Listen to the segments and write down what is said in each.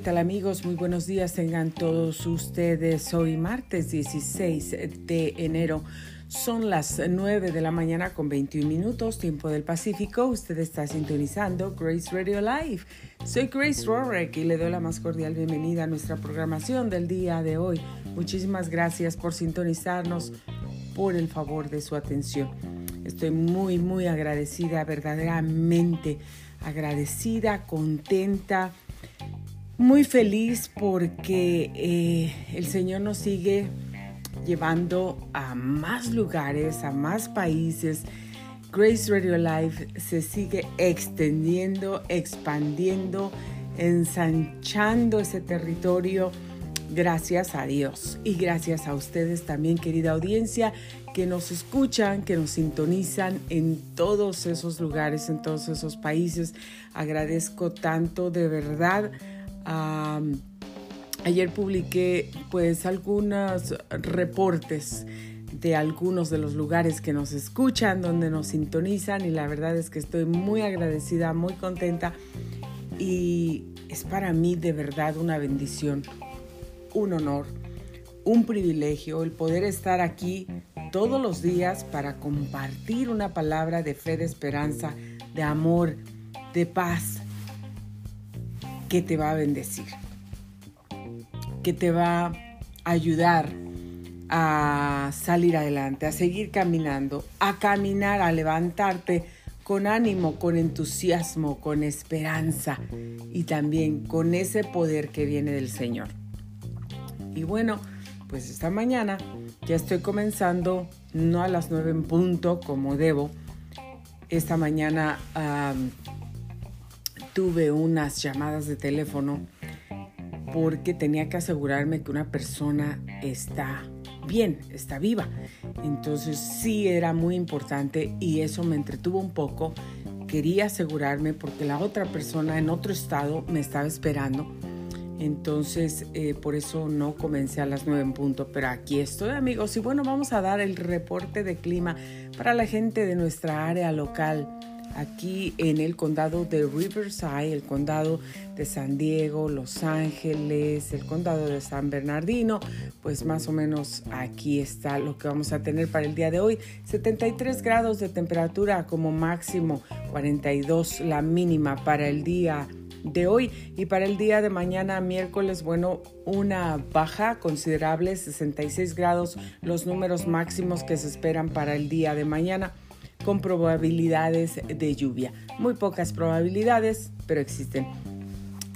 ¿qué tal amigos? Muy buenos días tengan todos ustedes. Hoy martes 16 de enero. Son las 9 de la mañana con 21 minutos, tiempo del Pacífico. Usted está sintonizando Grace Radio Live. Soy Grace Rorek y le doy la más cordial bienvenida a nuestra programación del día de hoy. Muchísimas gracias por sintonizarnos, por el favor de su atención. Estoy muy, muy agradecida, verdaderamente agradecida, contenta muy feliz porque eh, el Señor nos sigue llevando a más lugares, a más países. Grace Radio Live se sigue extendiendo, expandiendo, ensanchando ese territorio. Gracias a Dios y gracias a ustedes también, querida audiencia, que nos escuchan, que nos sintonizan en todos esos lugares, en todos esos países. Agradezco tanto de verdad ayer publiqué pues algunos reportes de algunos de los lugares que nos escuchan, donde nos sintonizan y la verdad es que estoy muy agradecida, muy contenta y es para mí de verdad una bendición, un honor, un privilegio el poder estar aquí todos los días para compartir una palabra de fe, de esperanza, de amor, de paz, que te va a bendecir, que te va a ayudar a salir adelante, a seguir caminando, a caminar, a levantarte con ánimo, con entusiasmo, con esperanza y también con ese poder que viene del Señor. Y bueno, pues esta mañana ya estoy comenzando, no a las nueve en punto como debo. Esta mañana tuve unas llamadas de teléfono porque tenía que asegurarme que una persona está bien, está viva. Entonces sí era muy importante y eso me entretuvo un poco. Quería asegurarme porque la otra persona en otro estado me estaba esperando. Entonces, eh, por eso no comencé a las 9 en punto, pero aquí estoy amigos. Y bueno, vamos a dar el reporte de clima para la gente de nuestra área local aquí en el condado de Riverside, el condado de San Diego, Los Ángeles, el condado de San Bernardino, pues más o menos aquí está lo que vamos a tener para el día de hoy. 73 grados de temperatura como máximo, 42 la mínima para el día de hoy y para el día de mañana miércoles bueno una baja considerable 66 grados los números máximos que se esperan para el día de mañana con probabilidades de lluvia. Muy pocas probabilidades, pero existen.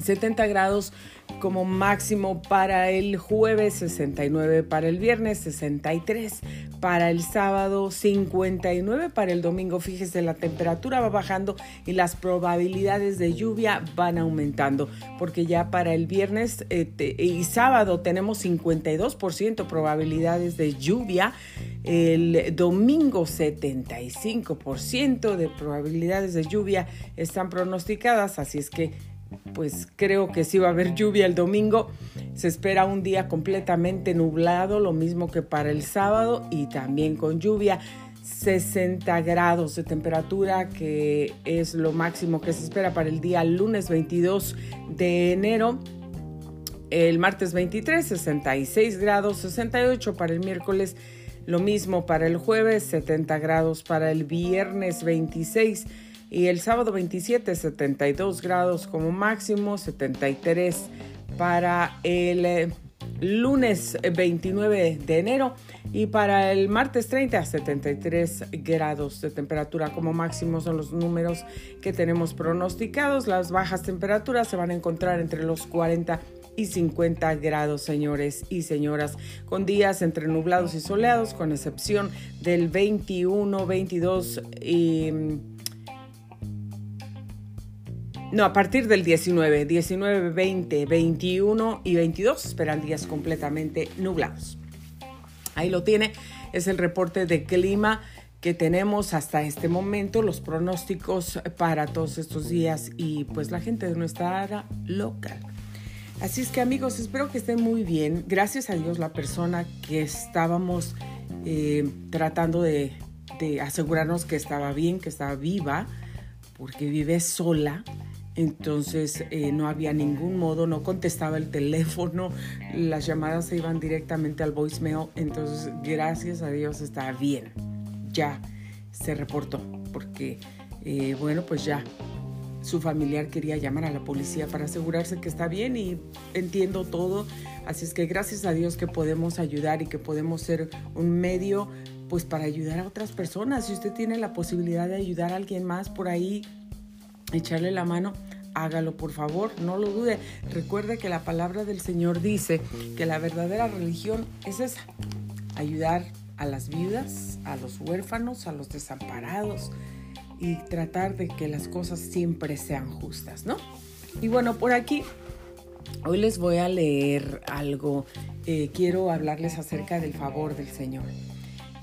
70 grados como máximo para el jueves, 69 para el viernes, 63 para el sábado, 59 para el domingo. Fíjese, la temperatura va bajando y las probabilidades de lluvia van aumentando, porque ya para el viernes eh, y sábado tenemos 52% probabilidades de lluvia, el domingo 75% de probabilidades de lluvia están pronosticadas, así es que pues creo que sí va a haber lluvia el domingo. Se espera un día completamente nublado, lo mismo que para el sábado y también con lluvia. 60 grados de temperatura, que es lo máximo que se espera para el día lunes 22 de enero. El martes 23, 66 grados, 68 para el miércoles, lo mismo para el jueves, 70 grados para el viernes 26 y el sábado 27 72 grados como máximo, 73 para el eh, lunes 29 de enero y para el martes 30 73 grados de temperatura como máximo son los números que tenemos pronosticados. Las bajas temperaturas se van a encontrar entre los 40 y 50 grados, señores y señoras, con días entre nublados y soleados, con excepción del 21, 22 y no, a partir del 19, 19, 20, 21 y 22 esperan días completamente nublados. Ahí lo tiene, es el reporte de clima que tenemos hasta este momento, los pronósticos para todos estos días y pues la gente de nuestra área local. Así es que amigos, espero que estén muy bien. Gracias a Dios la persona que estábamos eh, tratando de, de asegurarnos que estaba bien, que estaba viva, porque vive sola Entonces eh, no había ningún modo, no contestaba el teléfono, las llamadas se iban directamente al voicemail. Entonces, gracias a Dios está bien. Ya se reportó, porque, eh, bueno, pues ya su familiar quería llamar a la policía para asegurarse que está bien y entiendo todo. Así es que gracias a Dios que podemos ayudar y que podemos ser un medio pues para ayudar a otras personas. Si usted tiene la posibilidad de ayudar a alguien más por ahí, echarle la mano, hágalo por favor, no lo dude. Recuerde que la palabra del Señor dice que la verdadera religión es esa, ayudar a las viudas, a los huérfanos, a los desamparados y tratar de que las cosas siempre sean justas, ¿no? Y bueno, por aquí hoy les voy a leer algo. Eh, quiero hablarles acerca del favor del Señor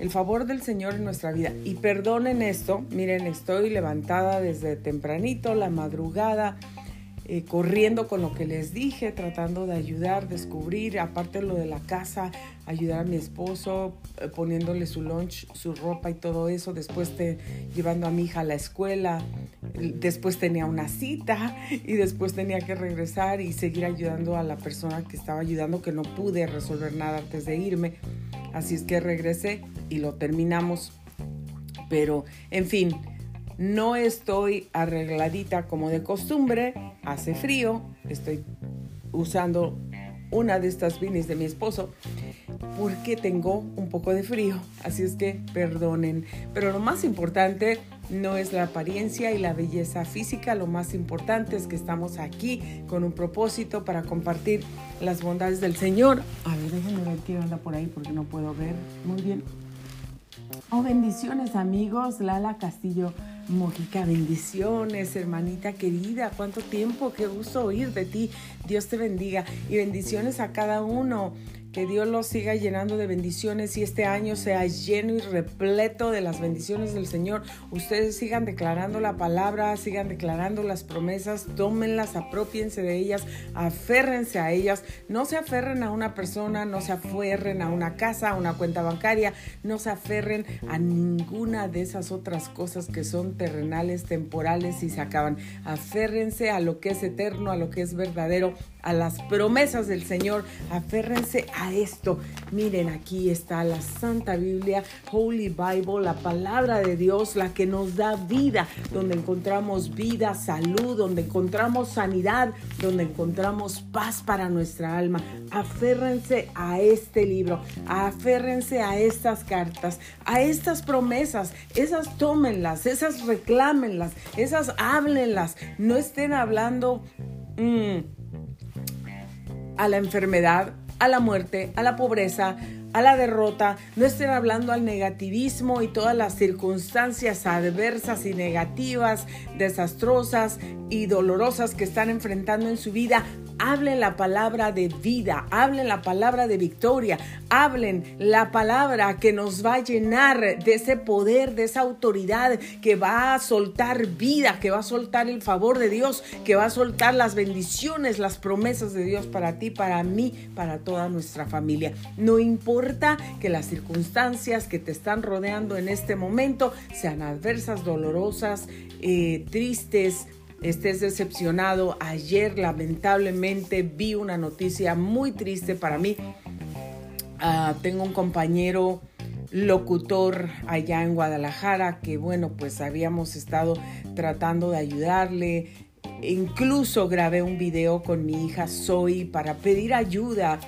el favor del Señor en nuestra vida. Y perdonen esto, miren, estoy levantada desde tempranito, la madrugada, eh, corriendo con lo que les dije, tratando de ayudar, descubrir, aparte lo de la casa, ayudar a mi esposo, eh, poniéndole su lunch, su ropa y todo eso, después te, llevando a mi hija a la escuela, después tenía una cita y después tenía que regresar y seguir ayudando a la persona que estaba ayudando, que no pude resolver nada antes de irme. Así es que regresé y lo terminamos. Pero, en fin, no estoy arregladita como de costumbre, hace frío, estoy usando una de estas vinis de mi esposo porque tengo un poco de frío, así es que perdonen. Pero lo más importante no es la apariencia y la belleza física, lo más importante es que estamos aquí con un propósito para compartir las bondades del Señor. A ver, déjenme ver quién anda por ahí porque no puedo ver muy bien. Oh, bendiciones amigos, Lala Castillo Mojica, bendiciones, hermanita querida, cuánto tiempo, qué gusto oír de ti, Dios te bendiga y bendiciones a cada uno. Que Dios los siga llenando de bendiciones y este año sea lleno y repleto de las bendiciones del Señor. Ustedes sigan declarando la palabra, sigan declarando las promesas, tómenlas, apropiense de ellas, aférrense a ellas. No se aferren a una persona, no se aferren a una casa, a una cuenta bancaria, no se aferren a ninguna de esas otras cosas que son terrenales, temporales y se acaban. Aférrense a lo que es eterno, a lo que es verdadero a las promesas del Señor. Aférrense a esto. Miren, aquí está la Santa Biblia, Holy Bible, la palabra de Dios, la que nos da vida, donde encontramos vida, salud, donde encontramos sanidad, donde encontramos paz para nuestra alma. Aférrense a este libro, aférrense a estas cartas, a estas promesas. Esas tómenlas, esas reclámenlas, esas háblenlas. No estén hablando... Mm, a la enfermedad, a la muerte, a la pobreza, a la derrota, no estén hablando al negativismo y todas las circunstancias adversas y negativas, desastrosas y dolorosas que están enfrentando en su vida hablen la palabra de vida, hablen la palabra de victoria, hablen la palabra que nos va a llenar de ese poder, de esa autoridad que va a soltar vida, que va a soltar el favor de Dios, que va a soltar las bendiciones, las promesas de Dios para ti, para mí, para toda nuestra familia. No importa que las circunstancias que te están rodeando en este momento sean adversas, dolorosas, eh, tristes, estés decepcionado. Ayer lamentablemente vi una noticia muy triste para mí. Ah, tengo un compañero locutor allá en Guadalajara que bueno pues habíamos estado tratando de ayudarle. Incluso grabé un video con mi hija Zoe para pedir ayuda,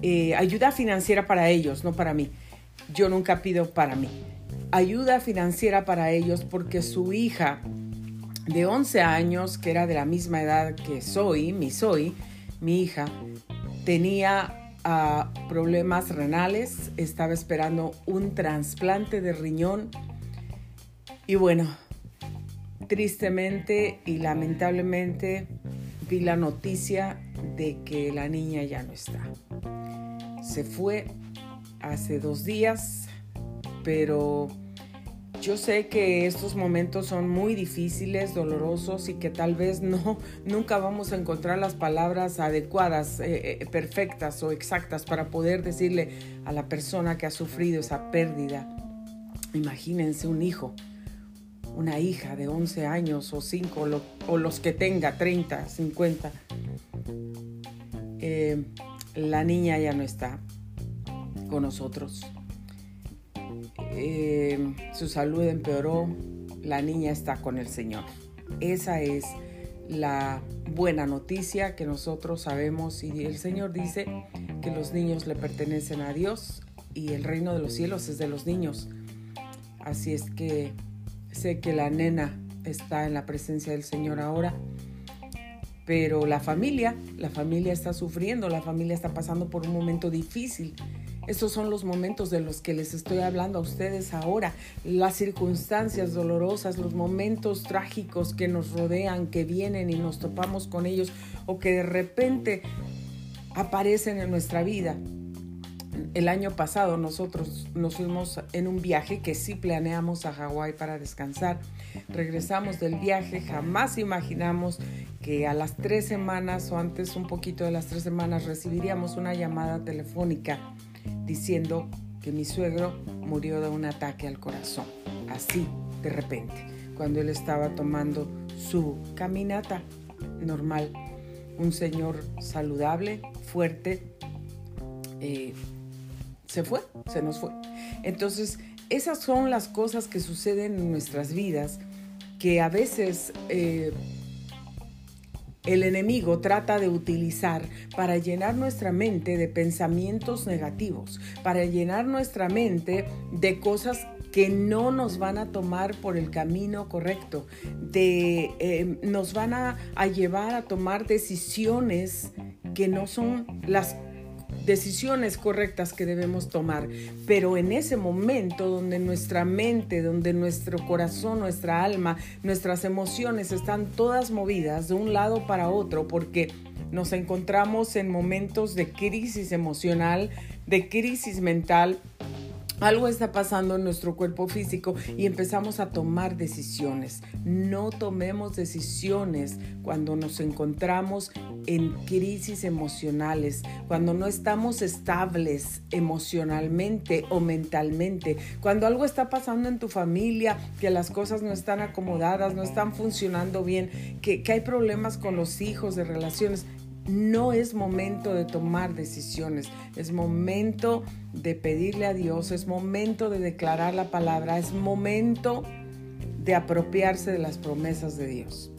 eh, ayuda financiera para ellos, no para mí. Yo nunca pido para mí. Ayuda financiera para ellos porque su hija de 11 años, que era de la misma edad que soy, mi soy, mi hija, tenía ah, problemas renales, estaba esperando un trasplante de riñón y bueno, tristemente y lamentablemente vi la noticia de que la niña ya no está. Se fue hace dos días, pero yo sé que estos momentos son muy difíciles, dolorosos y que tal vez no, nunca vamos a encontrar las palabras adecuadas, eh, eh, perfectas o exactas para poder decirle a la persona que ha sufrido esa pérdida. Imagínense un hijo, una hija de 11 años o 5 o los que tenga 30, 50. Eh, la niña ya no está con nosotros. Eh, su salud empeoró, la niña está con el Señor. Esa es la buena noticia que nosotros sabemos y el Señor dice que los niños le pertenecen a Dios y el reino de los cielos es de los niños. Así es que sé que la nena está en la presencia del Señor ahora, pero la familia, la familia está sufriendo, la familia está pasando por un momento difícil estos son los momentos de los que les estoy hablando a ustedes ahora, las circunstancias dolorosas, los momentos trágicos que nos rodean, que vienen y nos topamos con ellos o que de repente aparecen en nuestra vida. El año pasado nosotros nos fuimos en un viaje que sí planeamos a Hawái para descansar. Regresamos del viaje, jamás imaginamos que a las tres semanas o antes un poquito de las tres semanas recibiríamos una llamada telefónica diciendo que mi suegro murió de un ataque al corazón, así de repente, cuando él estaba tomando su caminata normal. Un señor saludable, fuerte, eh, se fue, se nos fue. Entonces, esas son las cosas que suceden en nuestras vidas que a veces eh, el enemigo trata de utilizar para llenar nuestra mente de pensamientos negativos, para llenar nuestra mente de cosas que no nos van a tomar por el camino correcto, de, eh, nos van a, a llevar a tomar decisiones que no son las decisiones correctas que debemos tomar. Pero en ese momento donde nuestra mente, donde nuestro corazón, nuestra alma, nuestras emociones están todas movidas de un lado para otro porque nos encontramos en momentos de crisis emocional, de crisis mental, algo está pasando en nuestro cuerpo físico y empezamos a tomar decisiones. No tomemos decisiones cuando nos encontramos en crisis emocionales, cuando no estamos estables emocionalmente o mentalmente, cuando algo está pasando en tu familia, que las cosas no están acomodadas, no están funcionando bien, que, hay problemas con los hijos de relaciones no es momento de tomar decisiones, es momento de pedirle a Dios, es momento de declarar la palabra, es momento de apropiarse de las promesas de Dios.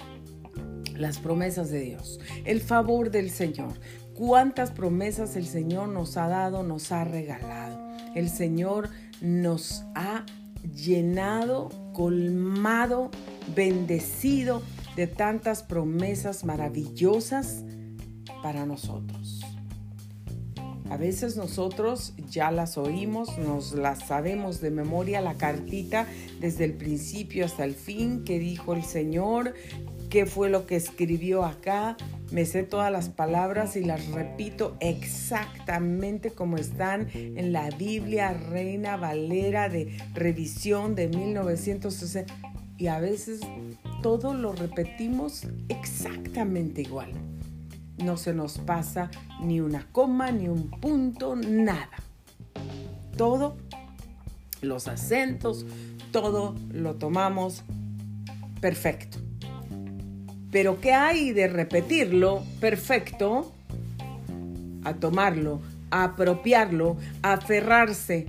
Las promesas de Dios, el favor del Señor. ¿Cuántas promesas el Señor nos ha dado, nos ha regalado? El Señor nos ha llenado, colmado, bendecido de tantas promesas maravillosas para nosotros. A veces nosotros ya las oímos, nos las sabemos de memoria, la cartita desde el principio hasta el fin, que dijo el Señor, qué fue lo que escribió acá. Me sé todas las palabras y las repito exactamente como están en la Biblia Reina Valera de revisión de 1960. Y a veces todo lo repetimos exactamente igual no se nos pasa ni una coma, ni un punto, nada. Todo, los acentos, todo lo tomamos perfecto. Pero ¿qué hay de repetirlo perfecto? A tomarlo, a apropiarlo, a aferrarse,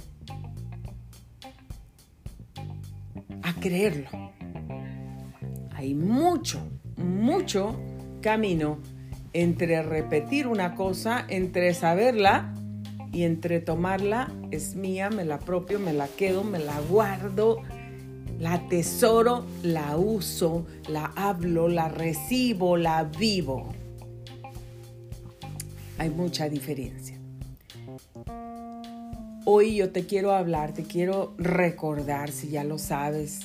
a creerlo. Hay mucho, mucho camino entre repetir una cosa, entre saberla y entre tomarla, es mía, me la apropio, me la quedo, me la guardo, la atesoro, la uso, la hablo, la recibo, la vivo. Hay mucha diferencia. Hoy yo te quiero hablar, te quiero recordar, si ya lo sabes,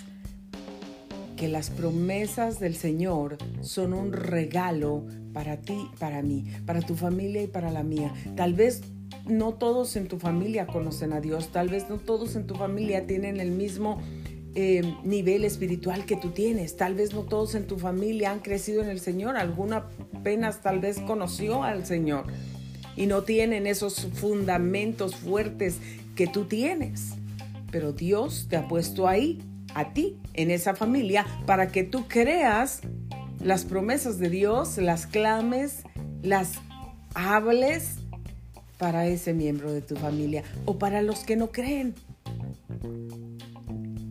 que las promesas del Señor son un regalo para ti, para mí, para tu familia y para la mía. Tal vez no todos en tu familia conocen a Dios, tal vez no todos en tu familia tienen el mismo eh, nivel espiritual que tú tienes, tal vez no todos en tu familia han crecido en el Señor, alguna apenas tal vez conoció al Señor y no tienen esos fundamentos fuertes que tú tienes, pero Dios te ha puesto ahí a ti en esa familia para que tú creas las promesas de Dios, las clames, las hables para ese miembro de tu familia o para los que no creen.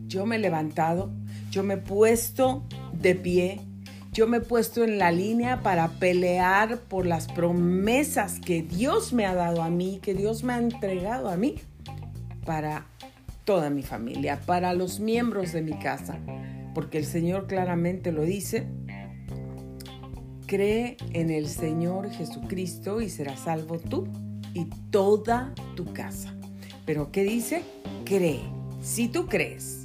Yo me he levantado, yo me he puesto de pie, yo me he puesto en la línea para pelear por las promesas que Dios me ha dado a mí, que Dios me ha entregado a mí, para toda mi familia, para los miembros de mi casa, porque el Señor claramente lo dice. Cree en el Señor Jesucristo y serás salvo tú y toda tu casa. Pero ¿qué dice? Cree. Si tú crees,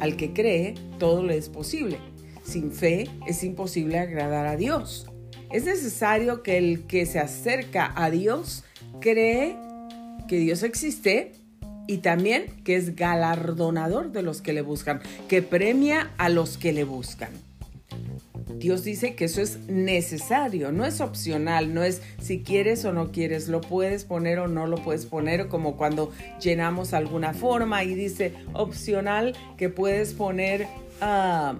al que cree, todo le es posible. Sin fe es imposible agradar a Dios. Es necesario que el que se acerca a Dios cree que Dios existe y también que es galardonador de los que le buscan, que premia a los que le buscan. Dios dice que eso es necesario, no es opcional, no es si quieres o no quieres, lo puedes poner o no lo puedes poner, como cuando llenamos alguna forma y dice opcional que puedes poner... Uh,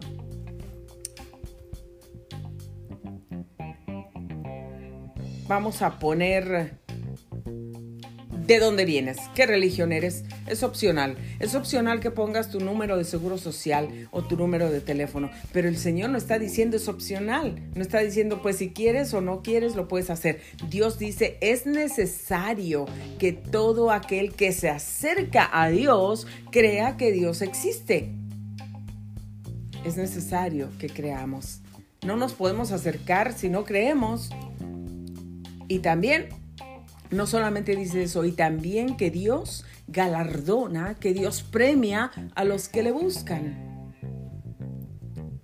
vamos a poner de dónde vienes, qué religión eres, es opcional. Es opcional que pongas tu número de seguro social o tu número de teléfono, pero el Señor no está diciendo es opcional, no está diciendo pues si quieres o no quieres lo puedes hacer. Dios dice es necesario que todo aquel que se acerca a Dios crea que Dios existe. Es necesario que creamos. No nos podemos acercar si no creemos. Y también no solamente dice eso, y también que Dios galardona, que Dios premia a los que le buscan.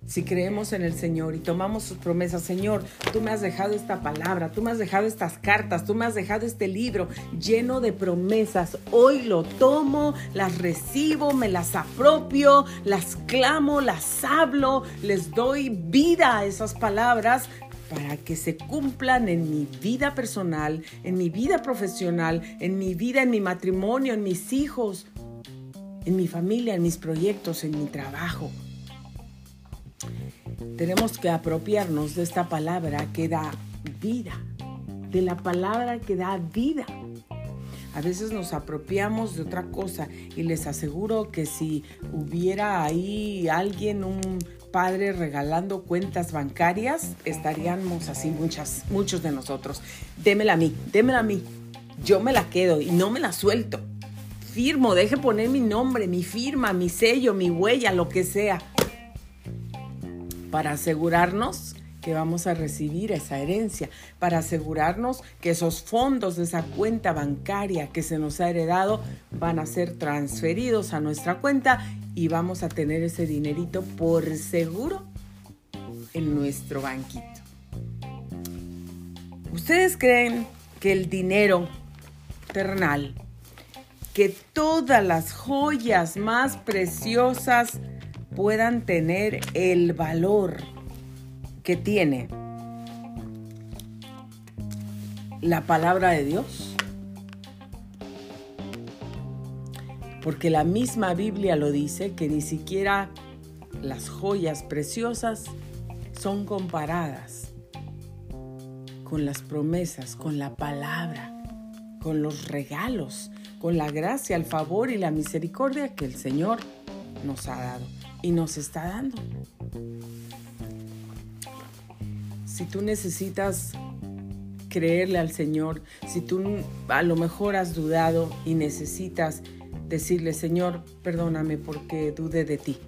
Si creemos en el Señor y tomamos sus promesas, Señor, tú me has dejado esta palabra, tú me has dejado estas cartas, tú me has dejado este libro lleno de promesas. Hoy lo tomo, las recibo, me las apropio, las clamo, las hablo, les doy vida a esas palabras para que se cumplan en mi vida personal, en mi vida profesional, en mi vida, en mi matrimonio, en mis hijos, en mi familia, en mis proyectos, en mi trabajo. Tenemos que apropiarnos de esta palabra que da vida, de la palabra que da vida. A veces nos apropiamos de otra cosa y les aseguro que si hubiera ahí alguien, un padre regalando cuentas bancarias, estaríamos así muchas, muchos de nosotros. Démela a mí, démela a mí. Yo me la quedo y no me la suelto. Firmo, deje poner mi nombre, mi firma, mi sello, mi huella, lo que sea. Para asegurarnos que vamos a recibir esa herencia, para asegurarnos que esos fondos de esa cuenta bancaria que se nos ha heredado van a ser transferidos a nuestra cuenta y vamos a tener ese dinerito por seguro en nuestro banquito. ¿Ustedes creen que el dinero terrenal, que todas las joyas más preciosas puedan tener el valor que tiene la palabra de Dios? porque la misma Biblia lo dice, que ni siquiera las joyas preciosas son comparadas con las promesas, con la palabra, con los regalos, con la gracia, el favor y la misericordia que el Señor nos ha dado y nos está dando. Si tú necesitas creerle al Señor, si tú a lo mejor has dudado y necesitas decirle, Señor, perdóname porque dudé de ti.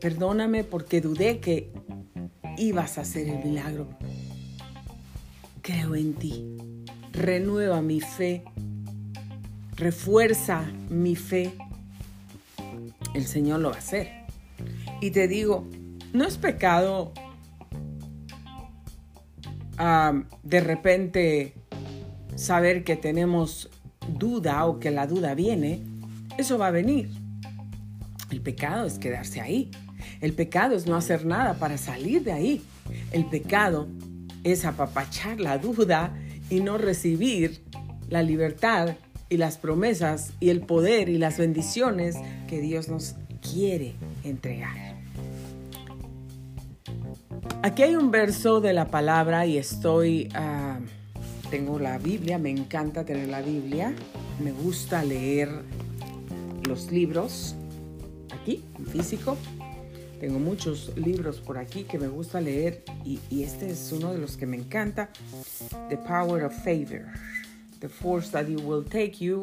Perdóname porque dudé que ibas a hacer el milagro. Creo en ti. Renueva mi fe. Refuerza mi fe. El Señor lo va a hacer. Y te digo, no es pecado de repente saber que tenemos duda o que la duda viene, eso va a venir. El pecado es quedarse ahí. El pecado es no hacer nada para salir de ahí. El pecado es apapachar la duda y no recibir la libertad y las promesas y el poder y las bendiciones que Dios nos quiere entregar. Aquí hay un verso de la palabra y estoy, ah, tengo la Biblia, me encanta tener la Biblia, me gusta leer los libros aquí, en físico. Tengo muchos libros por aquí que me gusta leer y, y este es uno de los que me encanta, The Power of Favor, The Force That You Will Take You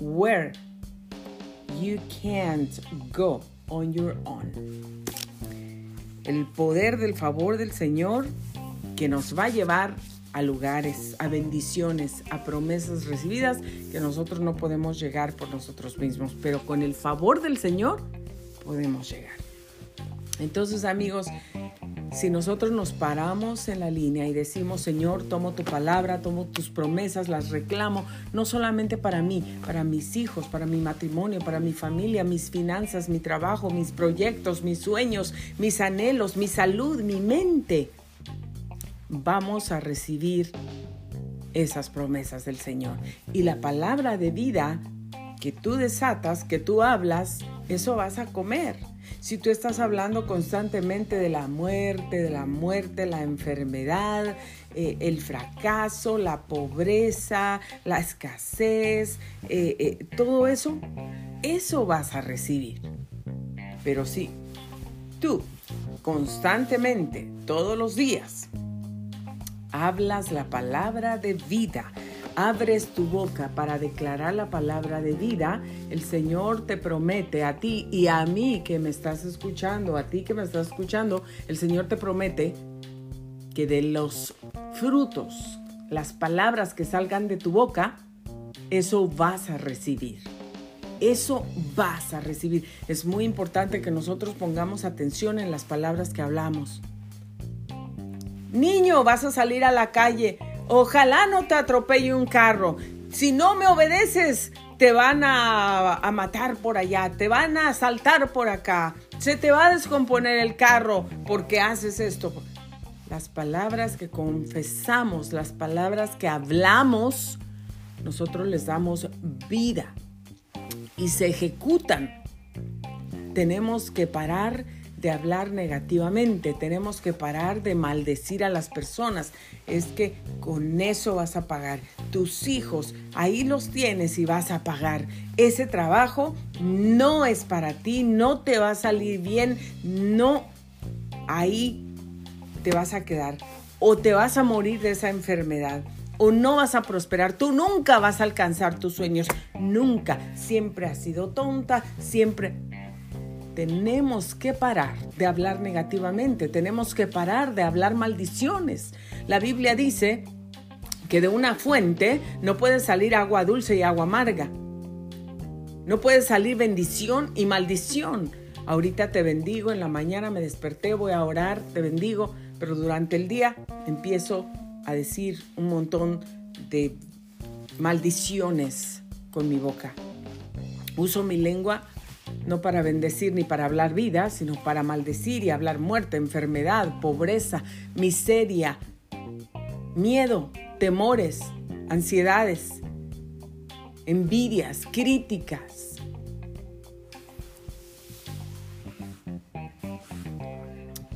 Where You Can't Go on Your Own el poder del favor del Señor que nos va a llevar a lugares, a bendiciones, a promesas recibidas que nosotros no podemos llegar por nosotros mismos, pero con el favor del Señor podemos llegar. Entonces amigos, si nosotros nos paramos en la línea y decimos, Señor, tomo tu palabra, tomo tus promesas, las reclamo, no solamente para mí, para mis hijos, para mi matrimonio, para mi familia, mis finanzas, mi trabajo, mis proyectos, mis sueños, mis anhelos, mi salud, mi mente, vamos a recibir esas promesas del Señor. Y la palabra de vida que tú desatas, que tú hablas, eso vas a comer. Si tú estás hablando constantemente de la muerte, de la muerte, la enfermedad, eh, el fracaso, la pobreza, la escasez, eh, eh, todo eso, eso vas a recibir. Pero si tú constantemente, todos los días, hablas la palabra de vida, abres tu boca para declarar la palabra de vida, el Señor te promete a ti y a mí que me estás escuchando, a ti que me estás escuchando, el Señor te promete que de los frutos, las palabras que salgan de tu boca, eso vas a recibir. Eso vas a recibir. Es muy importante que nosotros pongamos atención en las palabras que hablamos. Niño, vas a salir a la calle. Ojalá no te atropelle un carro. Si no me obedeces, te van a, matar por allá, te van a asaltar por acá, se te va a descomponer el carro porque haces esto. Las palabras que confesamos, las palabras que hablamos, nosotros les damos vida y se ejecutan. Tenemos que parar de hablar negativamente, tenemos que parar de maldecir a las personas. Es que con eso vas a pagar. Tus hijos, ahí los tienes y vas a pagar. Ese trabajo no es para ti, no te va a salir bien, no, ahí te vas a quedar o te vas a morir de esa enfermedad o no vas a prosperar, tú nunca vas a alcanzar tus sueños, nunca, siempre has sido tonta, siempre tenemos que parar de hablar negativamente, tenemos que parar de hablar maldiciones. La Biblia dice que de una fuente no puede salir agua dulce y agua amarga. No puede salir bendición y maldición. Ahorita te bendigo, en la mañana me desperté, voy a orar, te bendigo, pero durante el día empiezo a decir un montón de maldiciones con mi boca. Uso mi lengua no para bendecir ni para hablar vida, sino para maldecir y hablar muerte, enfermedad, pobreza, miseria, miedo, temores, ansiedades, envidias, críticas.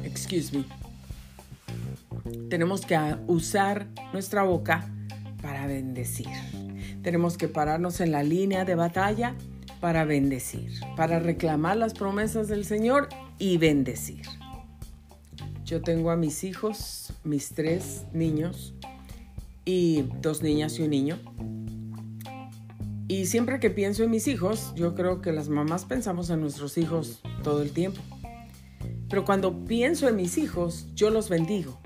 Excuse me. Tenemos que usar nuestra boca para bendecir. Tenemos que pararnos en la línea de batalla para bendecir, para reclamar las promesas del Señor y bendecir. Yo tengo a mis hijos, mis tres niños y dos niñas y un niño. Y siempre que pienso en mis hijos, yo creo que las mamás pensamos en nuestros hijos todo el tiempo. Pero cuando pienso en mis hijos, yo los bendigo.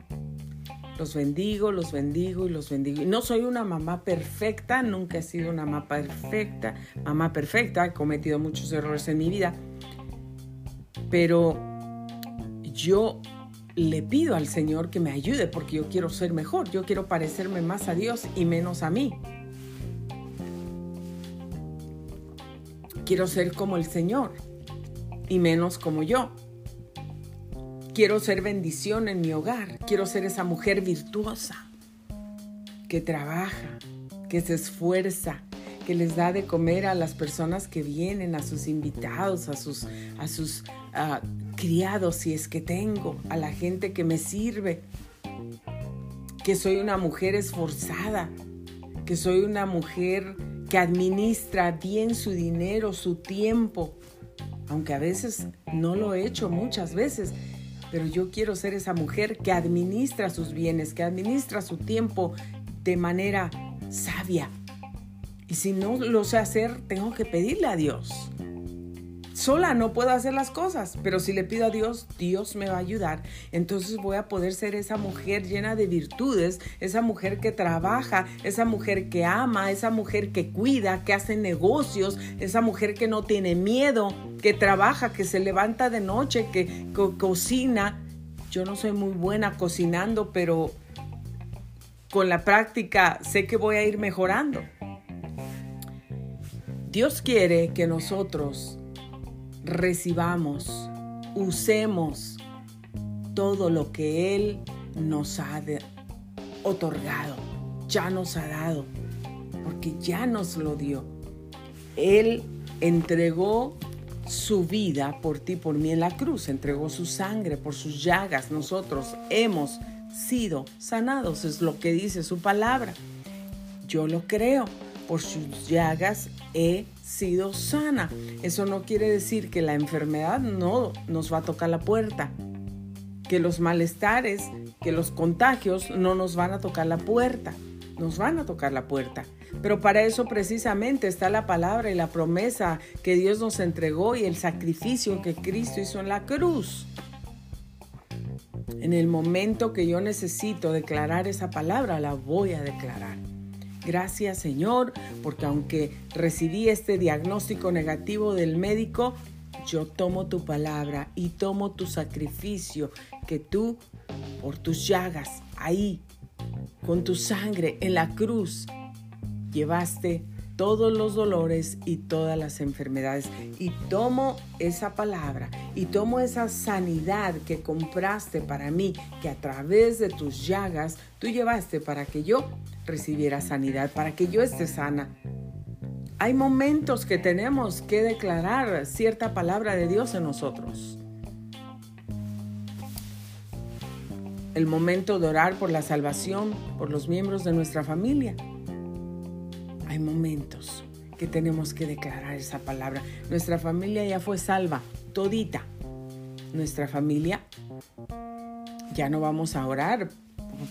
Los bendigo, los bendigo y los bendigo. No soy una mamá perfecta, nunca he sido una mamá perfecta, mamá perfecta, he cometido muchos errores en mi vida. Pero yo le pido al Señor que me ayude porque yo quiero ser mejor, yo quiero parecerme más a Dios y menos a mí. Quiero ser como el Señor y menos como yo. Quiero ser bendición en mi hogar. Quiero ser esa mujer virtuosa que trabaja, que se esfuerza, que les da de comer a las personas que vienen, a sus invitados, a sus, a sus ah, criados, si es que tengo, a la gente que me sirve. Que soy una mujer esforzada, que soy una mujer que administra bien su dinero, su tiempo, aunque a veces no lo he hecho muchas veces, pero yo quiero ser esa mujer que administra sus bienes, que administra su tiempo de manera sabia. Y si no lo sé hacer, tengo que pedirle a Dios. Sola no puedo hacer las cosas, pero si le pido a Dios, Dios me va a ayudar. Entonces voy a poder ser esa mujer llena de virtudes, esa mujer que trabaja, esa mujer que ama, esa mujer que cuida, que hace negocios, esa mujer que no tiene miedo, que trabaja, que se levanta de noche, que, cocina. Yo no soy muy buena cocinando, pero con la práctica sé que voy a ir mejorando. Dios quiere que nosotros recibamos, usemos todo lo que Él nos ha otorgado, ya nos ha dado, porque ya nos lo dio. Él entregó su vida por ti, por mí en la cruz, entregó su sangre por sus llagas. Nosotros hemos sido sanados, es lo que dice su palabra. Yo lo creo, por sus llagas he sido sana. Eso no quiere decir que la enfermedad no nos va a tocar la puerta, que los malestares, que los contagios no nos van a tocar la puerta, nos van a tocar la puerta. Pero para eso precisamente está la palabra y la promesa que Dios nos entregó y el sacrificio que Cristo hizo en la cruz. En el momento que yo necesito declarar esa palabra, la voy a declarar. Gracias Señor, porque aunque recibí este diagnóstico negativo del médico, yo tomo tu palabra y tomo tu sacrificio que tú, por tus llagas, ahí, con tu sangre en la cruz, llevaste todos los dolores y todas las enfermedades. Y tomo esa palabra y tomo esa sanidad que compraste para mí, que a través de tus llagas tú llevaste para que yo recibiera sanidad, para que yo esté sana. Hay momentos que tenemos que declarar cierta palabra de Dios en nosotros. El momento de orar por la salvación, por los miembros de nuestra familia hay momentos que tenemos que declarar esa palabra. Nuestra familia ya fue salva, todita. Nuestra familia ya no vamos a orar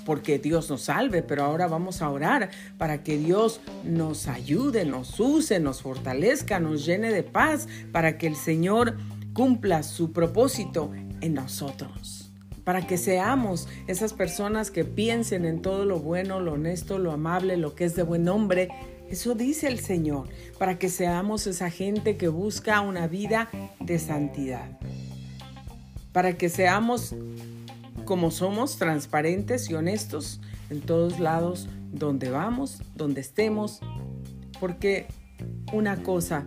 porque Dios nos salve, pero ahora vamos a orar para que Dios nos ayude, nos use, nos fortalezca, nos llene de paz, para que el Señor cumpla su propósito en nosotros. Para que seamos esas personas que piensen en todo lo bueno, lo honesto, lo amable, lo que es de buen nombre, eso dice el Señor, para que seamos esa gente que busca una vida de santidad. Para que seamos como somos, transparentes y honestos en todos lados donde vamos, donde estemos. Porque una cosa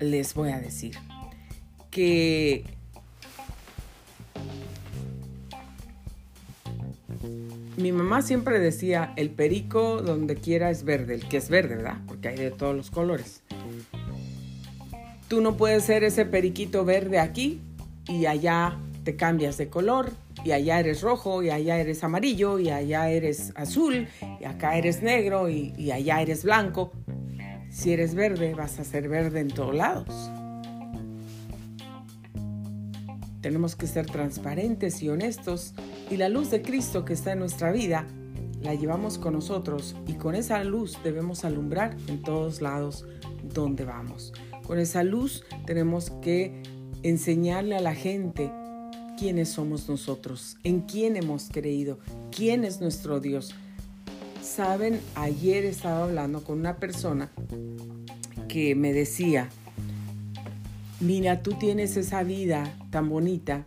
les voy a decir, que mi mamá siempre decía, el perico donde quiera es verde, el que es verde, ¿verdad? Porque hay de todos los colores. Tú no puedes ser ese periquito verde aquí y allá te cambias de color y allá eres rojo y allá eres amarillo y allá eres azul y acá eres negro y, y allá eres blanco. Si eres verde vas a ser verde en todos lados. Tenemos que ser transparentes y honestos y la luz de Cristo que está en nuestra vida la llevamos con nosotros y con esa luz debemos alumbrar en todos lados donde vamos. Con esa luz tenemos que enseñarle a la gente quiénes somos nosotros, en quién hemos creído, quién es nuestro Dios. Saben, ayer estaba hablando con una persona que me decía, mira, tú tienes esa vida tan bonita.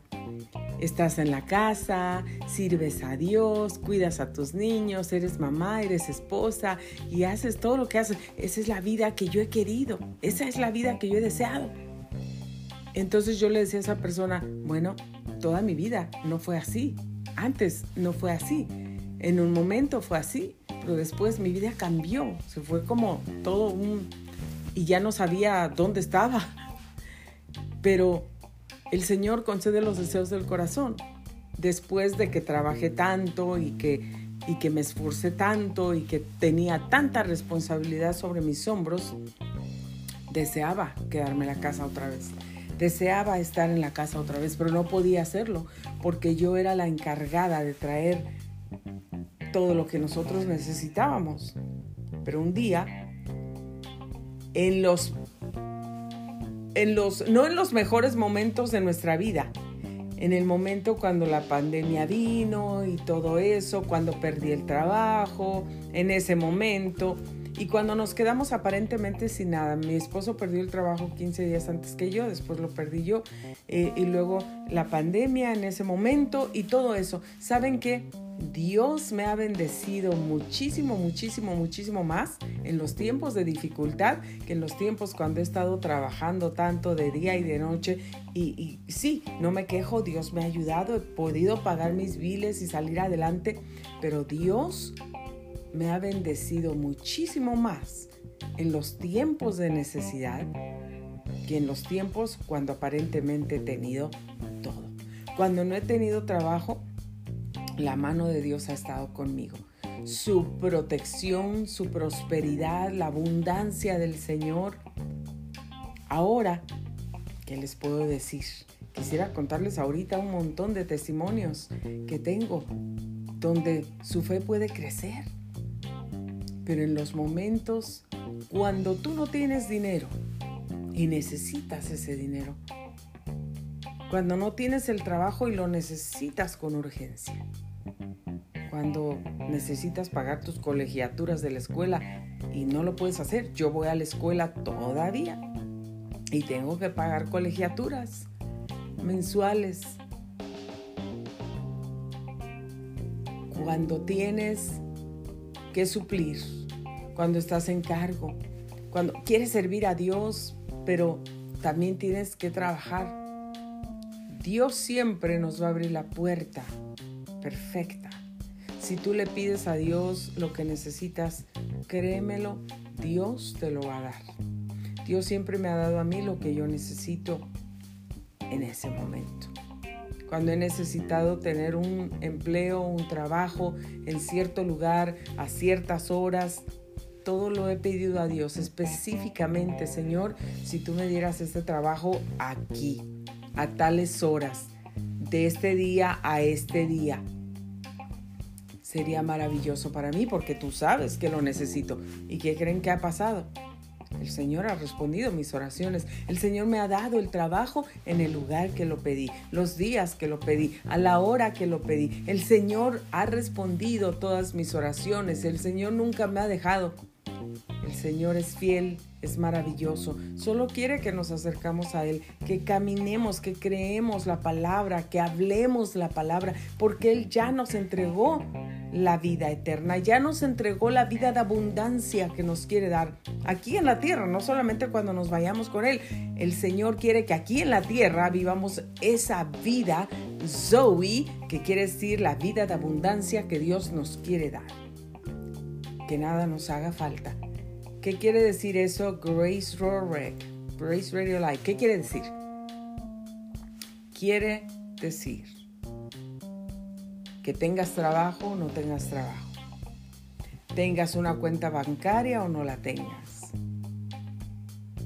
Estás en la casa, sirves a Dios, cuidas a tus niños, eres mamá, eres esposa y haces todo lo que haces. Esa es la vida que yo he querido, esa es la vida que yo he deseado. Entonces yo le decía a esa persona, bueno, toda mi vida no fue así. Antes no fue así. En un momento fue así, pero después mi vida cambió, se fue como todo un... y ya no sabía dónde estaba. Pero el Señor concede los deseos del corazón. Después de que trabajé tanto y que, y que me esforcé tanto y que tenía tanta responsabilidad sobre mis hombros, deseaba quedarme en la casa otra vez. Deseaba estar en la casa otra vez, pero no podía hacerlo porque yo era la encargada de traer todo lo que nosotros necesitábamos. Pero un día, en los, en los, no en los mejores momentos de nuestra vida, en el momento cuando la pandemia vino y todo eso, cuando perdí el trabajo, en ese momento, y cuando nos quedamos aparentemente sin nada, mi esposo perdió el trabajo 15 días antes que yo, después lo perdí yo, eh, y luego la pandemia en ese momento y todo eso. ¿Saben qué? Dios me ha bendecido muchísimo, muchísimo, muchísimo más en los tiempos de dificultad que en los tiempos cuando he estado trabajando tanto de día y de noche. Y, y sí, no me quejo, Dios me ha ayudado, he podido pagar mis biles y salir adelante, pero Dios me ha bendecido muchísimo más en los tiempos de necesidad que en los tiempos cuando aparentemente he tenido todo. Cuando no he tenido trabajo, la mano de Dios ha estado conmigo. Su protección, su prosperidad, la abundancia del Señor. Ahora, ¿qué les puedo decir? Quisiera contarles ahorita un montón de testimonios que tengo donde su fe puede crecer pero en los momentos cuando tú no tienes dinero y necesitas ese dinero, cuando no tienes el trabajo y lo necesitas con urgencia, cuando necesitas pagar tus colegiaturas de la escuela y no lo puedes hacer, yo voy a la escuela todavía y tengo que pagar colegiaturas mensuales. Cuando tienes que suplir cuando estás en cargo, cuando quieres servir a Dios, pero también tienes que trabajar. Dios siempre nos va a abrir la puerta perfecta. Si tú le pides a Dios lo que necesitas, créemelo, Dios te lo va a dar. Dios siempre me ha dado a mí lo que yo necesito en ese momento cuando he necesitado tener un empleo, un trabajo en cierto lugar, a ciertas horas. Todo lo he pedido a Dios específicamente, Señor, si tú me dieras este trabajo aquí, a tales horas, de este día a este día. Sería maravilloso para mí porque tú sabes que lo necesito. ¿Y qué creen que ha pasado? El Señor ha respondido mis oraciones. El Señor me ha dado el trabajo en el lugar que lo pedí, los días que lo pedí, a la hora que lo pedí. El Señor ha respondido todas mis oraciones. El Señor nunca me ha dejado. El Señor es fiel, es maravilloso. Solo quiere que nos acercamos a Él, que caminemos, que creemos la palabra, que hablemos la palabra, porque Él ya nos entregó la vida eterna, ya nos entregó la vida de abundancia que nos quiere dar aquí en la tierra, no solamente cuando nos vayamos con Él. El Señor quiere que aquí en la tierra vivamos esa vida Zoe, que quiere decir la vida de abundancia que Dios nos quiere dar. Que nada nos haga falta. ¿Qué quiere decir eso? Grace Rorek, Grace Radio Live. ¿Qué quiere decir? Quiere decir que tengas trabajo o no tengas trabajo, tengas una cuenta bancaria o no la tengas,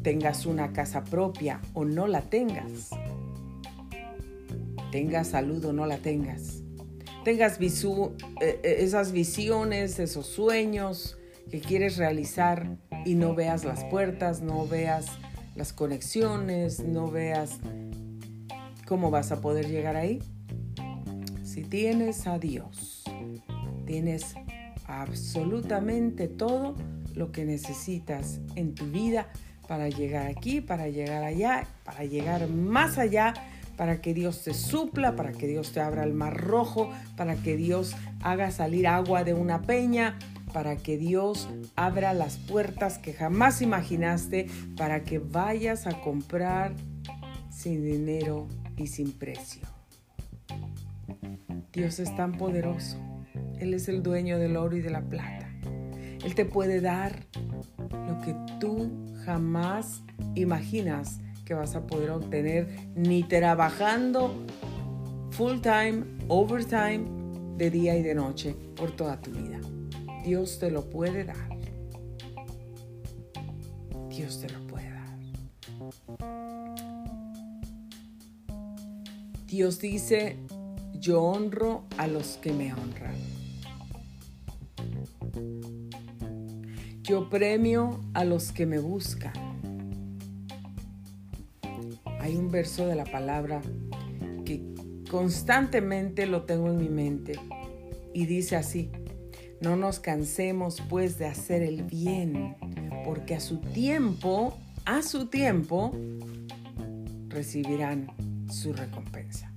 tengas una casa propia o no la tengas, tengas salud o no la tengas, tengas eh, eh, esas visiones, esos sueños que quieres realizar y no veas las puertas, no veas las conexiones, no veas cómo vas a poder llegar ahí. Si tienes a Dios, tienes absolutamente todo lo que necesitas en tu vida para llegar aquí, para llegar allá, para llegar más allá, para que Dios te supla, para que Dios te abra el mar rojo, para que Dios haga salir agua de una peña, para que Dios abra las puertas que jamás imaginaste, para que vayas a comprar sin dinero y sin precio. Dios es tan poderoso. Él es el dueño del oro y de la plata. Él te puede dar lo que tú jamás imaginas que vas a poder obtener ni trabajando full time, overtime, de día y de noche por toda tu vida. Dios te lo puede dar. Dios te lo puede dar. Dios dice, yo honro a los que me honran. Yo premio a los que me buscan. Hay un verso de la palabra que constantemente lo tengo en mi mente y dice así, no nos cansemos pues de hacer el bien, porque a su tiempo, a su tiempo, recibirán su recompensa.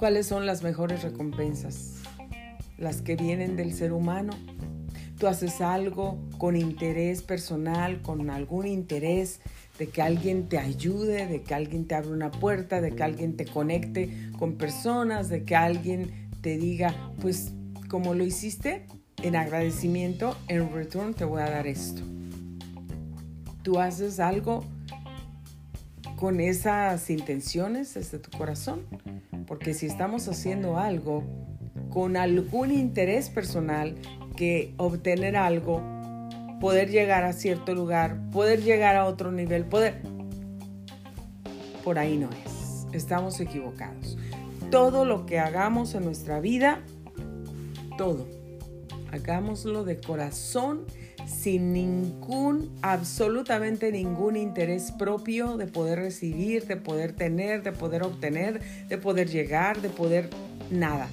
¿Cuáles son las mejores recompensas? Las que vienen del ser humano. Tú haces algo con interés personal, con algún interés de que alguien te ayude, de que alguien te abra una puerta, de que alguien te conecte con personas, de que alguien te diga, pues como lo hiciste, en agradecimiento, en return te voy a dar esto. Tú haces algo con esas intenciones desde tu corazón, porque si estamos haciendo algo con algún interés personal, que obtener algo, poder llegar a cierto lugar, poder llegar a otro nivel, poder... Por ahí no es. Estamos equivocados. Todo lo que hagamos en nuestra vida, todo, hagámoslo de corazón sin ningún, absolutamente ningún interés propio de poder recibir, de poder tener, de poder obtener, de poder llegar, de poder nada.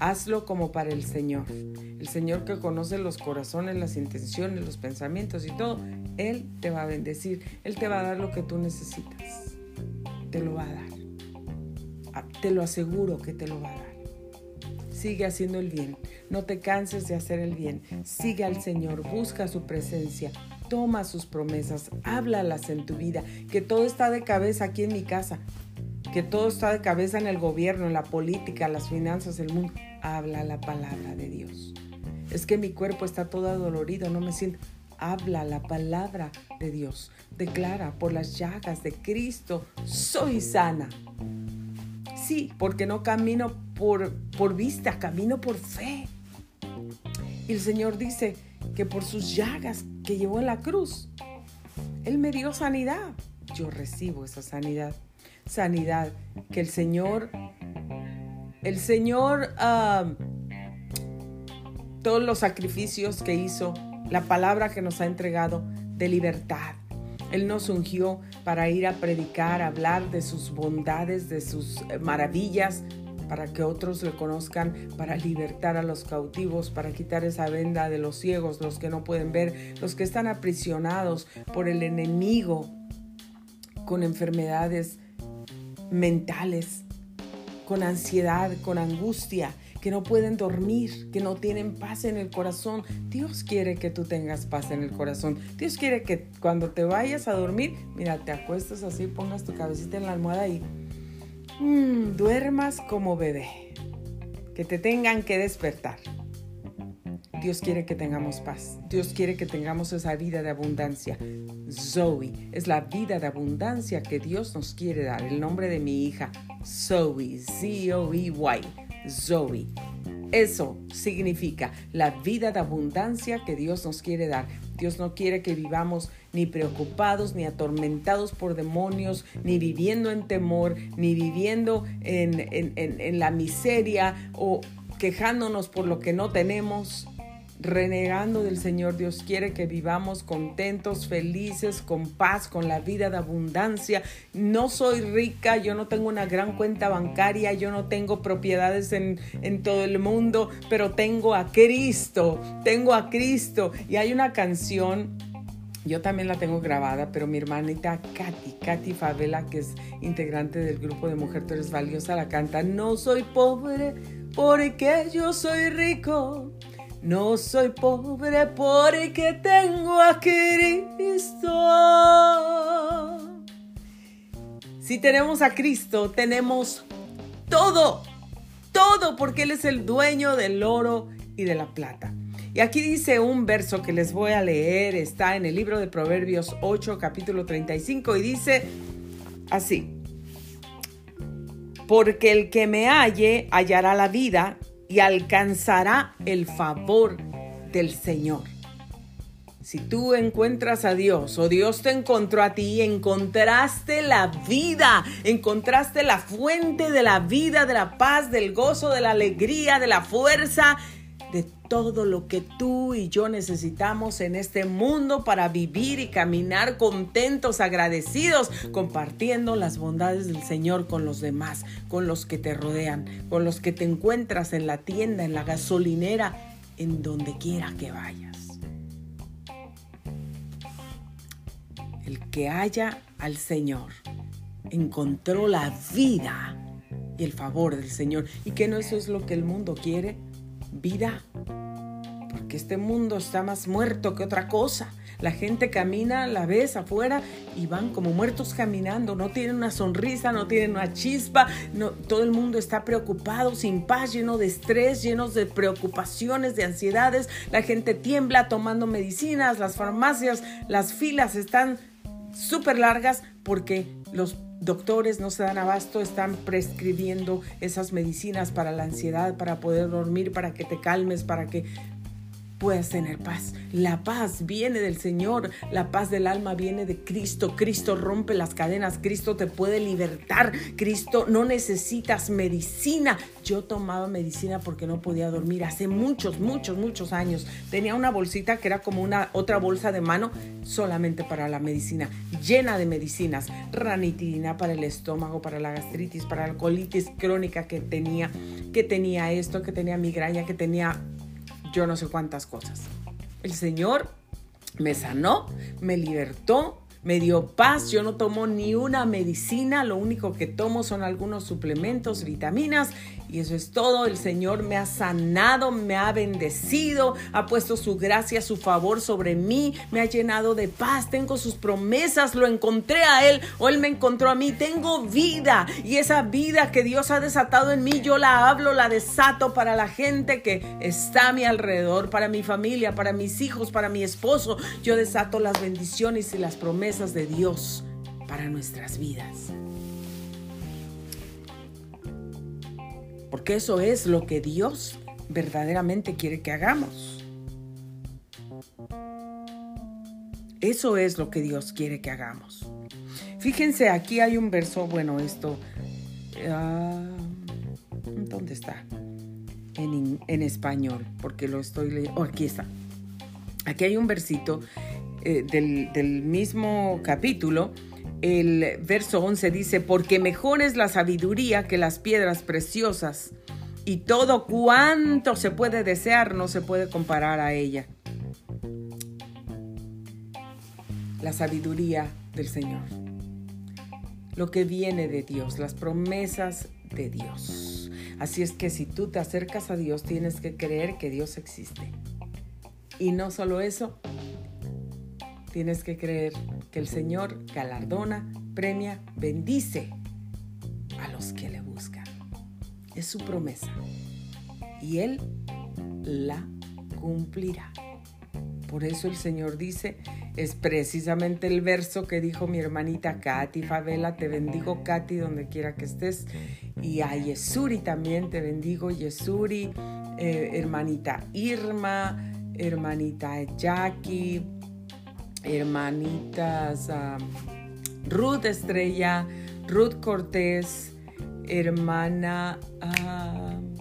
Hazlo como para el Señor. El Señor que conoce los corazones, las intenciones, los pensamientos y todo, Él te va a bendecir. Él te va a dar lo que tú necesitas. Te lo va a dar. Ah, te lo aseguro que te lo va a dar. Sigue haciendo el bien. No te canses de hacer el bien. Sigue al Señor. Busca su presencia. Toma sus promesas. Háblalas en tu vida. Que todo está de cabeza aquí en mi casa que todo está de cabeza en el gobierno, en la política, las finanzas, el mundo. Habla la palabra de Dios. Es que mi cuerpo está todo dolorido, no me siento. Habla la palabra de Dios. Declara por las llagas de Cristo, soy sana. Sí, porque no camino por, vista, camino por fe. Y el Señor dice que por sus llagas que llevó en la cruz, Él me dio sanidad. Yo recibo esa sanidad sanidad. Que el Señor, el Señor, todos los sacrificios que hizo, la palabra que nos ha entregado de libertad. Él nos ungió para ir a predicar, hablar de sus bondades, de sus eh, maravillas, para que otros le conozcan, para libertar a los cautivos, para quitar esa venda de los ciegos, los que no pueden ver, los que están aprisionados por el enemigo con enfermedades mentales, con ansiedad, con angustia, que no pueden dormir, que no tienen paz en el corazón. Dios quiere que tú tengas paz en el corazón. Dios quiere que cuando te vayas a dormir, mira, te acuestas así, pongas tu cabecita en la almohada y mm, duermas como bebé. Que te tengan que despertar. Dios quiere que tengamos paz. Dios quiere que tengamos esa vida de abundancia. Zoe es la vida de abundancia que Dios nos quiere dar. El nombre de mi hija, Zoe, Z-O-E-Y, Zoe. Eso significa la vida de abundancia que Dios nos quiere dar. Dios no quiere que vivamos ni preocupados, ni atormentados por demonios, ni viviendo en temor, ni viviendo en, en, en la miseria o quejándonos por lo que no tenemos renegando del Señor. Dios quiere que vivamos contentos, felices, con paz, con la vida de abundancia. No soy rica, yo no tengo una gran cuenta bancaria, yo no tengo propiedades en, en todo el mundo, pero tengo a Cristo, tengo a Cristo. Y hay una canción yo también la tengo grabada, pero mi hermanita Katy, Katy Favela, que es integrante del grupo de Mujer Tú eres valiosa, la canta, no soy pobre porque yo soy rico. No soy pobre porque tengo a Cristo. Si tenemos a Cristo, tenemos todo, todo, porque Él es el dueño del oro y de la plata. Y aquí dice un verso que les voy a leer, está en el libro de Proverbios 8, capítulo 35, y dice así, porque el que me halle hallará la vida y alcanzará el favor del Señor. Si tú encuentras a Dios o Dios te encontró a ti, encontraste la vida, encontraste la fuente de la vida, de la paz, del gozo, de la alegría, de la fuerza, de todo lo que tú y yo necesitamos en este mundo para vivir y caminar contentos, agradecidos, compartiendo las bondades del Señor con los demás, con los que te rodean, con los que te encuentras en la tienda, en la gasolinera, en donde quiera que vayas. El que haya al Señor encontró la vida y el favor del Señor. ¿Y que no eso es lo que el mundo quiere? Vida. Porque este mundo está más muerto que otra cosa. La gente camina, la ves afuera y van como muertos caminando. No tienen una sonrisa, no tienen una chispa. No, todo el mundo está preocupado, sin paz, lleno de estrés, llenos de preocupaciones, de ansiedades. La gente tiembla tomando medicinas. Las farmacias, las filas están súper largas porque los doctores no se dan abasto, están prescribiendo esas medicinas para la ansiedad, para poder dormir, para que te calmes, para que puedas tener paz. La paz viene del Señor, la paz del alma viene de Cristo. Cristo rompe las cadenas, Cristo te puede libertar, Cristo no necesitas medicina. Yo tomaba medicina porque no podía dormir hace muchos, muchos, muchos años. Tenía una bolsita que era como una otra bolsa de mano solamente para la medicina, llena de medicinas, ranitidina para el estómago, para la gastritis, para la colitis crónica que tenía, que tenía esto, que tenía migraña, que tenía yo no sé cuántas cosas. El Señor me sanó, me libertó, me dio paz, yo no tomo ni una medicina, lo único que tomo son algunos suplementos, vitaminas y eso es todo. El Señor me ha sanado, me ha bendecido, ha puesto su gracia, su favor sobre mí, me ha llenado de paz, tengo sus promesas, lo encontré a Él o Él me encontró a mí, tengo vida y esa vida que Dios ha desatado en mí, yo la hablo, la desato para la gente que está a mi alrededor, para mi familia, para mis hijos, para mi esposo. Yo desato las bendiciones y las promesas de Dios para nuestras vidas. Porque eso es lo que Dios verdaderamente quiere que hagamos. Eso es lo que Dios quiere que hagamos. Fíjense, aquí hay un verso, bueno, esto, uh, ¿dónde está? En, en, español, porque lo estoy leyendo. Oh, aquí está. Aquí hay un versito eh, del, mismo capítulo, el verso 11 dice, porque mejor es la sabiduría que las piedras preciosas, y todo cuanto se puede desear no se puede comparar a ella. La sabiduría del Señor, lo que viene de Dios, las promesas de Dios. Así es que si tú te acercas a Dios, tienes que creer que Dios existe. Y no solo eso, Tienes que creer que el Señor galardona, premia, bendice a los que le buscan. Es su promesa. Y Él la cumplirá. Por eso el Señor dice, es precisamente el verso que dijo mi hermanita Katy Favela, te bendigo Katy donde quiera que estés. Y a Yesuri también te bendigo, Yesuri, eh, hermanita Irma, hermanita Jackie, hermanitas Ruth Estrella, Ruth Cortés, hermana,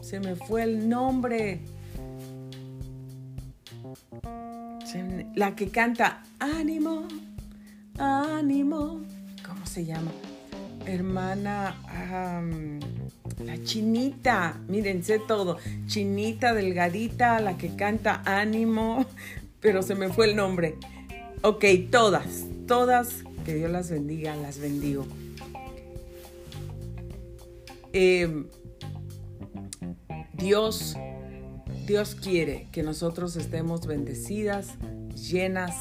se me fue el nombre, la que canta ánimo, ánimo, ¿cómo se llama? Hermana, la chinita, miren, sé todo, chinita delgadita, la que canta ánimo, pero se me fue el nombre. Ok, todas, todas, que Dios las bendiga, las bendigo. Em, Dios, Dios quiere que nosotros estemos bendecidas, llenas,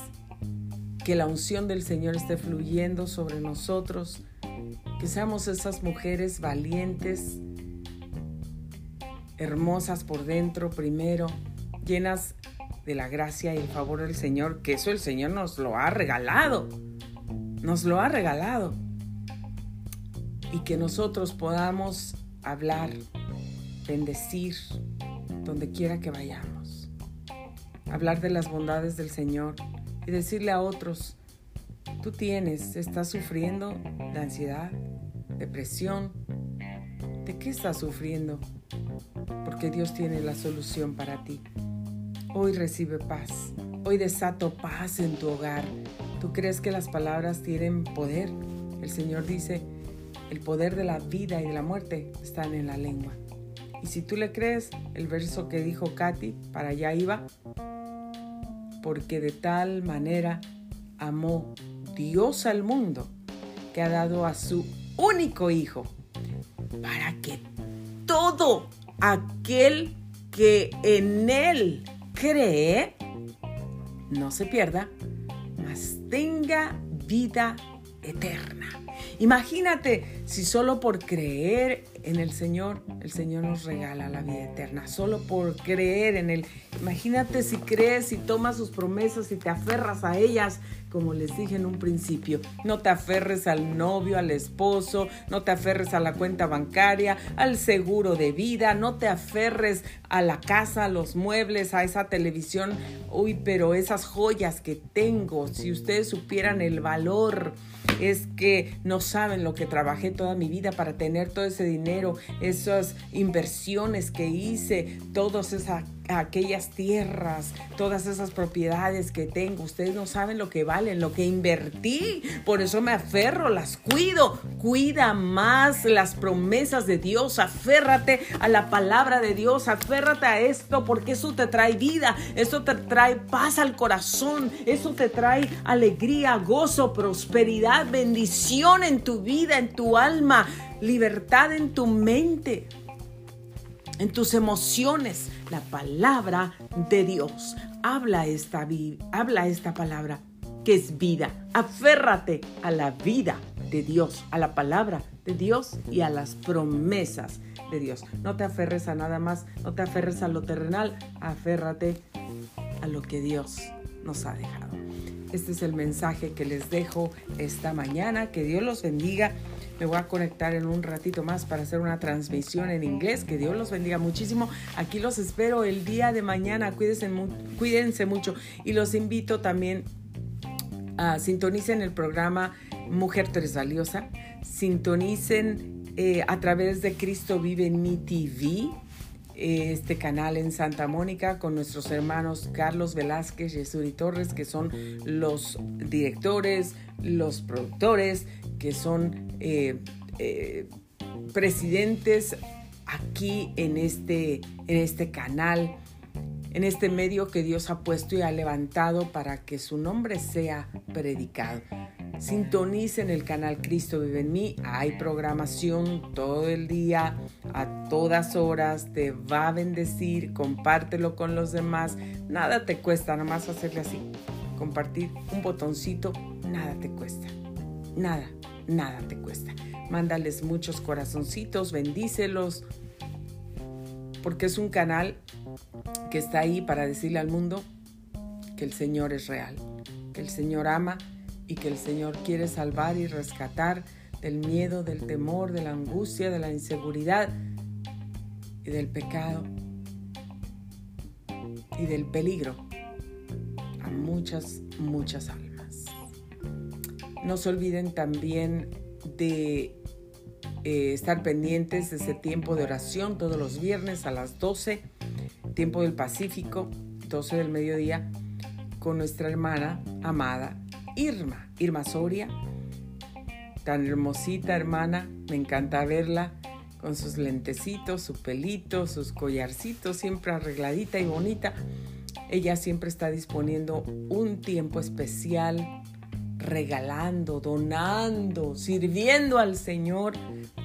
que la unción del Señor esté fluyendo sobre nosotros, que seamos esas mujeres valientes, hermosas por dentro primero, llenas de la gracia y el favor del Señor, que eso el Señor nos lo ha regalado, nos lo ha regalado. Y que nosotros podamos hablar, bendecir, donde quiera que vayamos. Hablar de las bondades del Señor y decirle a otros, tú tienes, estás sufriendo de ansiedad, depresión. ¿De qué estás sufriendo? Porque Dios tiene la solución para ti. Hoy recibe paz. Hoy desato paz en tu hogar. ¿Tú crees que las palabras tienen poder? El Señor dice, el poder de la vida y de la muerte están en la lengua. Y si tú le crees, el verso que dijo Katy, para allá iba, porque de tal manera amó Dios al mundo que ha dado a su único Hijo, para que todo aquel que en Él cree no se pierda, mas tenga vida eterna. Imagínate si solo por creer en el Señor, el Señor nos regala la vida eterna, solo por creer en Él. Imagínate si crees y tomas sus promesas y te aferras a ellas, como les dije en un principio. No te aferres al novio, al esposo, no te aferres a la cuenta bancaria, al seguro de vida, no te aferres a la casa, a los muebles, a esa televisión. Uy, pero esas joyas que tengo, si ustedes supieran el valor es que no saben lo que trabajé toda mi vida para tener todo ese dinero, esas inversiones que hice, todas esas aquellas tierras, todas esas propiedades que tengo. Ustedes no saben lo que valen, lo que invertí. Por eso me aferro, las cuido. Cuida más las promesas de Dios. Aférrate a la palabra de Dios. Aférrate a esto porque eso te trae vida. Eso te trae paz al corazón. Eso te trae alegría, gozo, prosperidad, bendición en tu vida, en tu alma, libertad en tu mente en tus emociones, la palabra de Dios. Habla esta, habla esta palabra que es vida. Aférrate a la vida de Dios, a la palabra de Dios y a las promesas de Dios. No te aferres a nada más, no te aferres a lo terrenal, aférrate a lo que Dios nos ha dejado. Este es el mensaje que les dejo esta mañana. Que Dios los bendiga. Me voy a conectar en un ratito más para hacer una transmisión en inglés. Que Dios los bendiga muchísimo. Aquí los espero el día de mañana. Cuídense, mucho. Y los invito también a sintonicen el programa Mujer Tres Valiosa. Sintonicen eh, a través de Cristo Vive en mi TV este canal en Santa Mónica con nuestros hermanos Carlos Velázquez y Suri Torres, que son los directores, los productores, que son eh, eh, presidentes aquí en este, en este canal, en este medio que Dios ha puesto y ha levantado para que su nombre sea predicado. Sintonicen el canal Cristo Vive en mí. Hay programación todo el día, a todas horas. Te va a bendecir. Compártelo con los demás. Nada te cuesta, nada más hacerle así. Compartir un botoncito, nada te cuesta. Nada, nada te cuesta. Mándales muchos corazoncitos, bendícelos. Porque es un canal que está ahí para decirle al mundo que el Señor es real, que el Señor ama y que el Señor quiere salvar y rescatar del miedo, del temor, de la angustia, de la inseguridad y del pecado y del peligro a muchas, muchas almas. No se olviden también de eh, estar pendientes de ese tiempo de oración todos los viernes a las 12, tiempo del Pacífico, 12 del mediodía, con nuestra hermana amada Irma, Irma Soria, tan hermosita hermana, me encanta verla con sus lentecitos, su pelito, sus collarcitos, siempre arregladita y bonita. Ella siempre está disponiendo un tiempo especial, regalando, donando, sirviendo al Señor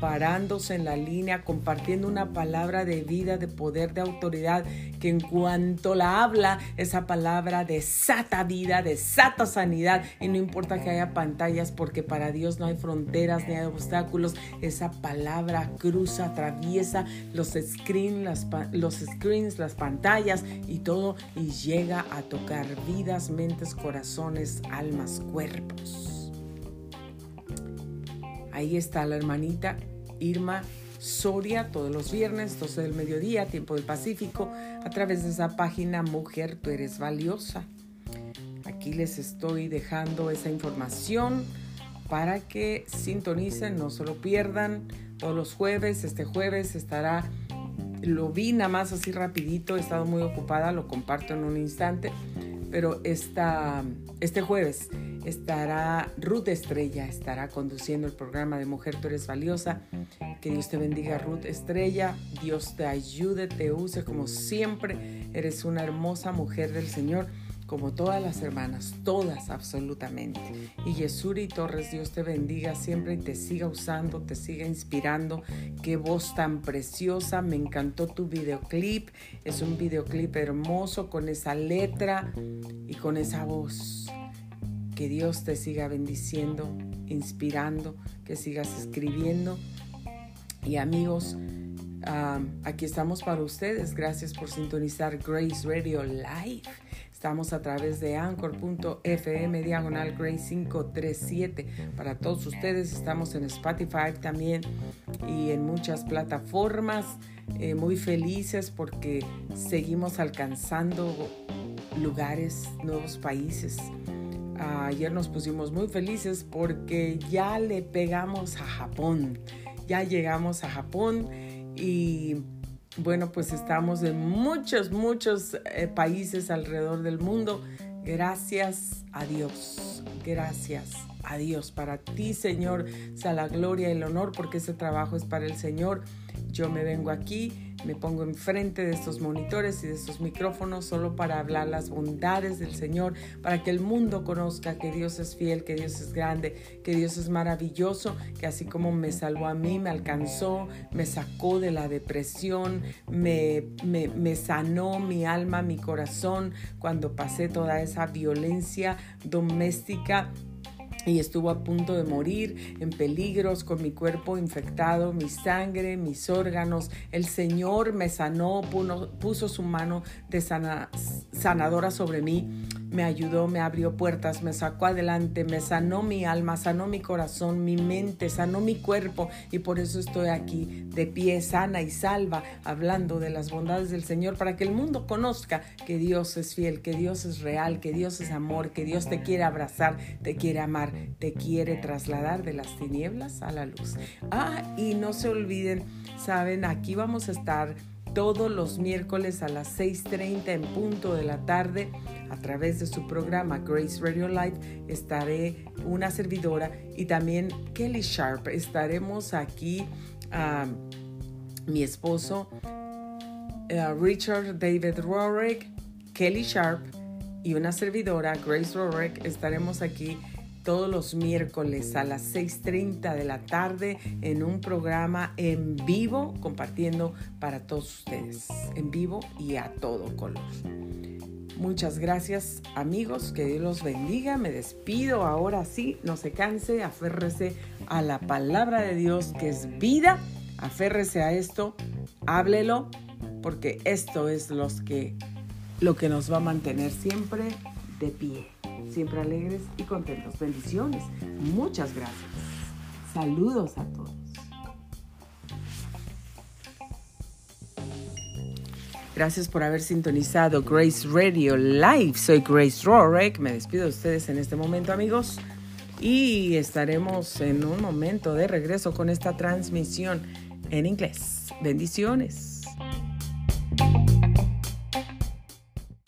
parándose en la línea, compartiendo una palabra de vida, de poder, de autoridad, que en cuanto la habla, esa palabra desata vida, desata sanidad. Y no importa que haya pantallas, porque para Dios no hay fronteras ni hay obstáculos. Esa palabra cruza, atraviesa los screens, las, los screens, las pantallas y todo, y llega a tocar vidas, mentes, corazones, almas, cuerpos. Ahí está la hermanita Irma Soria todos los viernes, 12 del mediodía, tiempo del Pacífico, a través de esa página Mujer, tú eres valiosa. Aquí les estoy dejando esa información para que sintonicen, no se lo pierdan. Todos los jueves, este jueves estará, lo vi nada más así rapidito, he estado muy ocupada, lo comparto en un instante, pero esta, este jueves estará Ruth Estrella, estará conduciendo el programa de Mujer, tú eres valiosa. Que Dios te bendiga, Ruth Estrella. Dios te ayude, te use como siempre. Eres una hermosa mujer del Señor, como todas las hermanas, todas absolutamente. Y Yesuri Torres, Dios te bendiga siempre y te siga usando, te siga inspirando. Qué voz tan preciosa. Me encantó tu videoclip. Es un videoclip hermoso con esa letra y con esa voz. Que Dios te siga bendiciendo, inspirando, que sigas escribiendo. Y amigos, aquí estamos para ustedes. Gracias por sintonizar Grace Radio Live. Estamos a través de anchor.fm diagonal Grace 537 para todos ustedes. Estamos en Spotify también y en muchas plataformas. Eh, muy felices porque seguimos alcanzando lugares, nuevos países ayer nos pusimos muy felices porque ya le pegamos a Japón. Ya llegamos a Japón y bueno, pues estamos en muchos, muchos eh, países alrededor del mundo. Gracias a Dios. Gracias a Dios. Para ti, Señor, sea la gloria y el honor porque ese trabajo es para el Señor. Yo me vengo aquí me pongo enfrente de estos monitores y de estos micrófonos solo para hablar las bondades del Señor, para que el mundo conozca que Dios es fiel, que Dios es grande, que Dios es maravilloso, que así como me salvó a mí, me alcanzó, me sacó de la depresión, me, me, me sanó mi alma, mi corazón cuando pasé toda esa violencia doméstica y estuvo a punto de morir en peligros con mi cuerpo infectado, mi sangre, mis órganos. El Señor me sanó, puso su mano de sanadora sobre mí me ayudó, me abrió puertas, me sacó adelante, me sanó mi alma, sanó mi corazón, mi mente, sanó mi cuerpo y por eso estoy aquí de pie, sana y salva, hablando de las bondades del Señor para que el mundo conozca que Dios es fiel, que Dios es real, que Dios es amor, que Dios te quiere abrazar, te quiere amar, te quiere trasladar de las tinieblas a la luz. Ah, y no se olviden, saben, aquí vamos a estar todos los miércoles a las 6.30 en punto de la tarde a través de su programa Grace Radio Live estaré una servidora y también Kelly Sharp. Estaremos aquí, mi esposo eh, Richard David Rorick, Kelly Sharp y una servidora Grace Rorick. Estaremos aquí todos los miércoles a las 6.30 de la tarde en un programa en vivo compartiendo para todos ustedes, en vivo y a todo color. Muchas gracias amigos, que Dios los bendiga, me despido ahora sí, no se canse, aférrese a la palabra de Dios que es vida, aférrese a esto, háblelo, porque esto es los que, lo que nos va a mantener siempre de pie siempre alegres y contentos. Bendiciones. Muchas gracias. Saludos a todos. Gracias por haber sintonizado Grace Radio Live. Soy Grace Rorek. Me despido de ustedes en este momento, amigos. Y estaremos en un momento de regreso con esta transmisión en inglés. Bendiciones.